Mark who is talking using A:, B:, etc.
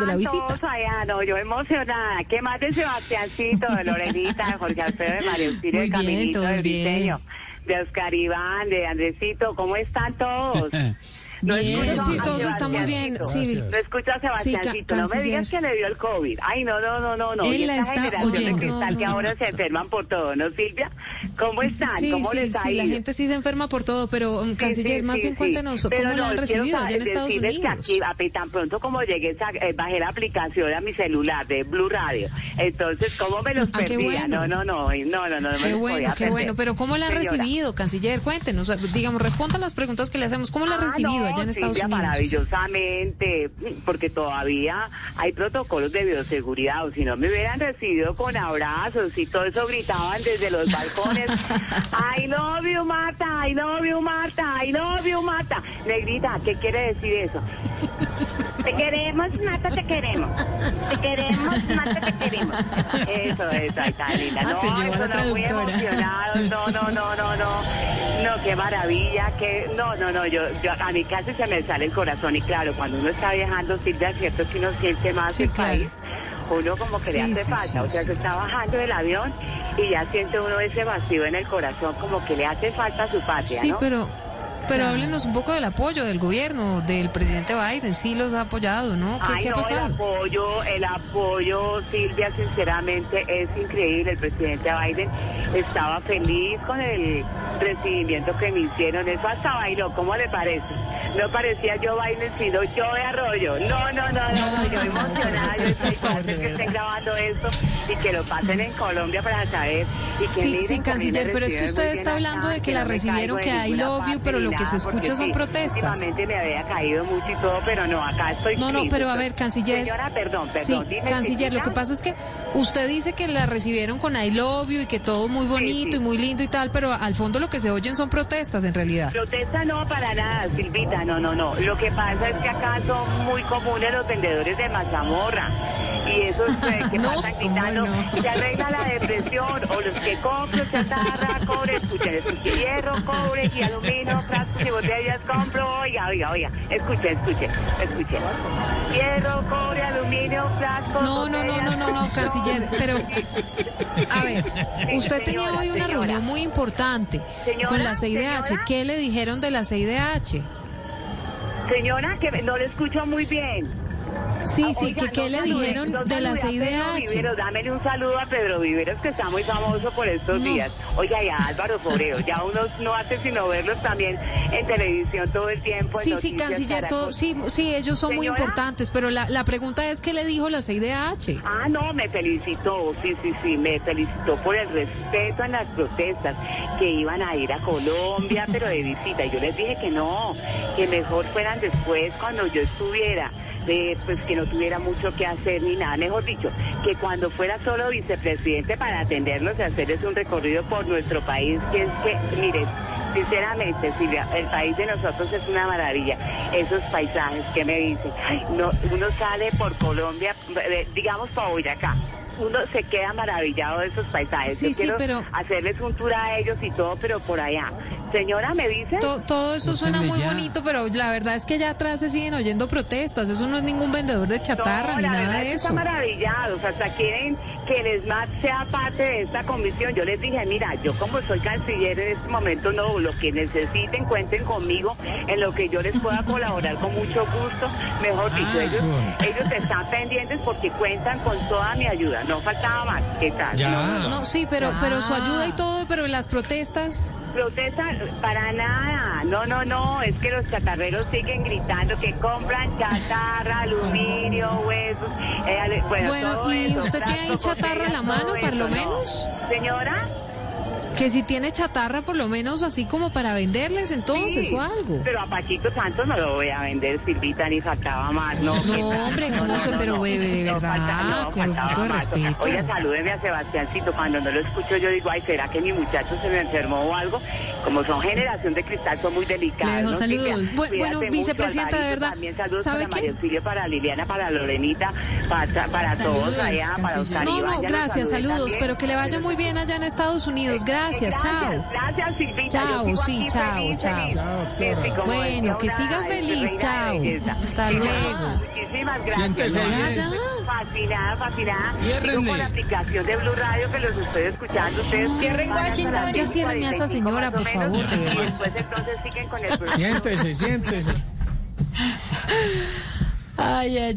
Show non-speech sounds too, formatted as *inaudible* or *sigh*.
A: de la visita.
B: Todos allá, no, yo emocionada. ¿Qué más de Sebastiancito, de Lorenita, de Jorge Alfredo, de María Auxilio, de Caminito,
C: todos
B: de
C: bien.
B: Briseño, de Oscar Iván, de Andresito? ¿Cómo están todos? *laughs* No
C: Bien.
B: escucho
A: Sí,
B: a
A: todos están muy bien. Sí,
B: No escucho a Sebastiancito. no me digas que le dio el COVID. Ay, no, no, no, no, no.
C: Él
B: y
C: la
B: esta
C: está
B: generación
C: oyendo.
B: de cristal
A: No,
B: que
A: no,
B: ahora
A: no.
B: se enferman por todo, ¿no, Silvia? ¿Cómo están?
A: Sí,
B: ¿Cómo
A: sí,
B: les ha
A: sí, la gente sí se enferma por todo, pero um, canciller,
B: sí,
A: más
B: sí,
A: bien
B: sí.
A: cuéntenos
B: Pero
A: cómo la
B: no,
A: han
B: quiero
A: recibido allá en Estados
B: decirles que
A: Unidos.
B: aquí, ape- tan pronto como llegué, sa- eh, bajé la aplicación a mi celular de Blue Radio. Entonces, ¿cómo me los
A: Ah,
B: perdía?
A: bueno.
B: No, no, no, no, no, no,
A: Qué bueno, qué bueno. Pero ¿cómo la han recibido, canciller? Cuéntenos, digamos, responda las preguntas que le hacemos. ¿Cómo la ha
B: Ah,
A: recibido
B: no,
A: allá en Estados
B: Silvia,
A: Unidos?
B: maravillosamente, porque todavía hay protocolos de bioseguridad, o si no me hubieran recibido con abrazos y todo eso gritaban desde los balcones, *laughs* I love you, Marta, I love you, Marta, I love you, Marta. Negrita, ¿qué quiere decir eso? Te queremos, Marta, te queremos. Te queremos, Marta, te queremos. Eso, eso, ahí está linda.
C: Ah,
B: No, eso no, muy emocionados. No, no, no, no, no. No, qué maravilla, que no, no, no, yo, yo a mí casi se me sale el corazón y claro, cuando uno está viajando, Silvia, cierto que uno siente más
A: Sí,
B: el
A: claro.
B: país, uno como que
A: Sí,
B: le hace
A: sí,
B: falta,
A: sí,
B: o sea, se está bajando del avión y ya siente uno ese vacío en el corazón, como que le hace falta a su patria,
A: Sí,
B: ¿no?
A: pero, pero háblenos un poco del apoyo del gobierno, del presidente Biden. Sí los ha apoyado, ¿no? ¿Qué,
B: Ay,
A: qué ha
B: no, el
A: pasado?
B: apoyo, el apoyo, Silvia, sinceramente es increíble. El presidente Biden estaba feliz con el recibimiento que me hicieron. Eso hasta bailó, ¿cómo le parece? No parecía yo Biden, sino yo de arroyo. No, no, no, no, no, yo emocionada. Yo estoy *laughs*
A: favor,
B: que estén grabando esto y que lo pasen en Colombia para saber. Y que
A: Sí,
B: miren
A: sí, canciller, pero es que usted está hablando de que la recibieron, que
B: ninguna
A: love you, pero lo que se
B: nada,
A: escucha son
B: sí,
A: protestas.
B: Últimamente me había caído mucho y todo, pero no, acá estoy
A: No, no, pero a ver, canciller.
B: Señora, perdón, perdón.
A: Sí,
B: dime,
A: canciller, lo que pasa es que usted dice que la recibieron con I love you y que todo muy bonito
B: sí.
A: y muy lindo y tal, pero al fondo lo que se oyen son protestas en realidad.
B: Protesta no para nada, Silvita, no, no, no. Lo que pasa es que acá son muy comunes los vendedores de mazamorra. Y esos eh, que *laughs*
A: No,
B: pasan gritando,
C: ¿cómo
B: se arregla la depresión, o los que compro chatarra, cobre, escuchen, escuchen, hierro, cobre y aluminio, frascos y botellas compro, oiga, oiga, oiga, escuchen, escuchen, escuchen. Hierro, cobre, aluminio, frascos,
A: No, no, no, no, no, no, canciller, pero a ver,
B: Sí,
A: usted tenía hoy una
B: señora.
A: reunión muy importante
B: Señora,
A: con la CIDH. ¿Qué le dijeron de la CIDH?
B: Señora, que no lo escucho muy bien.
A: Sí, sí,
B: Oiga,
A: que qué
B: no
A: le dijeron
B: no
A: de la CIDH.
B: Viveros, dámele un saludo a Pedro Viveros, que está muy famoso por estos
A: No.
B: días. Oiga, ya Álvaro Foreo, ya uno no hace sino verlos también en televisión todo el tiempo.
A: Sí, sí, canciller, todo, sí, sí, ellos son muy importantes, pero la, la pregunta es qué le dijo la CIDH.
B: Ah, no, me felicitó, sí, sí, sí, me felicitó por el respeto en las protestas, que iban a ir a Colombia, pero de visita. Y yo les dije que no, que mejor fueran después cuando yo estuviera. Eh, pues que no tuviera mucho que hacer ni nada, mejor dicho, que cuando fuera solo vicepresidente para atendernos y hacerles un recorrido por nuestro país, que es que, mire, sinceramente, Silvia, el país de nosotros es una maravilla. Esos paisajes que me dicen, no, uno sale por Colombia, digamos para Boyacá. Uno se queda maravillado de esos paisajes.
A: Sí,
B: Yo
A: sí,
B: quiero
A: pero-
B: hacerles un tour a ellos y todo, pero por allá. Señora, ¿me dice?
A: To- todo eso suena muy
D: ya.
A: bonito, pero la verdad es que allá atrás se siguen oyendo protestas. Eso no es ningún vendedor de chatarra
B: No,
A: ni
B: la
A: nada de eso.
B: Están maravillados, hasta quieren que el SMAT sea parte de esta comisión. Yo les dije, mira, yo como soy canciller en este momento, no, lo que necesiten, cuenten conmigo en lo que yo les pueda *laughs* colaborar con mucho gusto. Mejor dicho,
D: Ah,
B: ellos,
D: bueno.
B: ellos están pendientes porque cuentan con toda mi ayuda. No faltaba más. ¿Qué tal?
D: Ya.
B: No, no,
A: sí, pero, pero su ayuda y todo, pero las protestas.
B: Protesta para nada. No, no, no. Es que los chatarreros siguen gritando que compran chatarra, aluminio, huesos. eh, bueno,
A: Bueno,
B: todo
A: ¿y
B: eso,
A: usted tiene ahí chatarra a la mano, por lo menos?
B: Señora.
A: Que si tiene chatarra, por lo menos así como para venderles entonces
B: sí,
A: o algo.
B: Pero a Paquito Santos no lo voy a vender, Silvita, ni faltaba más. No,
A: No, hombre, ¿cómo se- pero, bebé, de verdad, con un
B: faltaba
A: poco de
B: más.
A: respeto.
B: Oiga, salúdeme a Sebastiancito. Cuando no lo escucho, yo digo, ay, ¿será que mi muchacho se me enfermó o algo? Como son generación de cristal, son muy delicados. ¿no,
C: saludos.
A: Bueno,
B: mucho,
A: vicepresidenta, de verdad,
B: También saludos
A: ¿sabe
B: para
A: qué?
B: Auxilio, para Liliana, para Lorenita, para, para
C: Saludos,
B: todos allá, para. Oscar
A: No,
B: Iván,
A: no, gracias, saludos,
B: también.
A: pero que le vaya muy bien allá en Estados Unidos. Gracias. Gracias, chao.
B: Gracias, Silvita.
A: Chao, sí, chao, chao. Bueno, que siga feliz, chao. Hasta luego.
B: Muchísimas gracias. Fascinada, fascinada. Sigo por la aplicación de Blue Radio que los estoy escuchando. Ustedes
D: Cierren Washington.
A: Ya ciérrenme a esa
B: 5:45
A: señora, por
B: menos,
A: favor, de
B: Y
A: verdad.
B: después entonces siguen con el *laughs* programa.
C: Siéntese, siéntese.
A: Ay, ay, ay.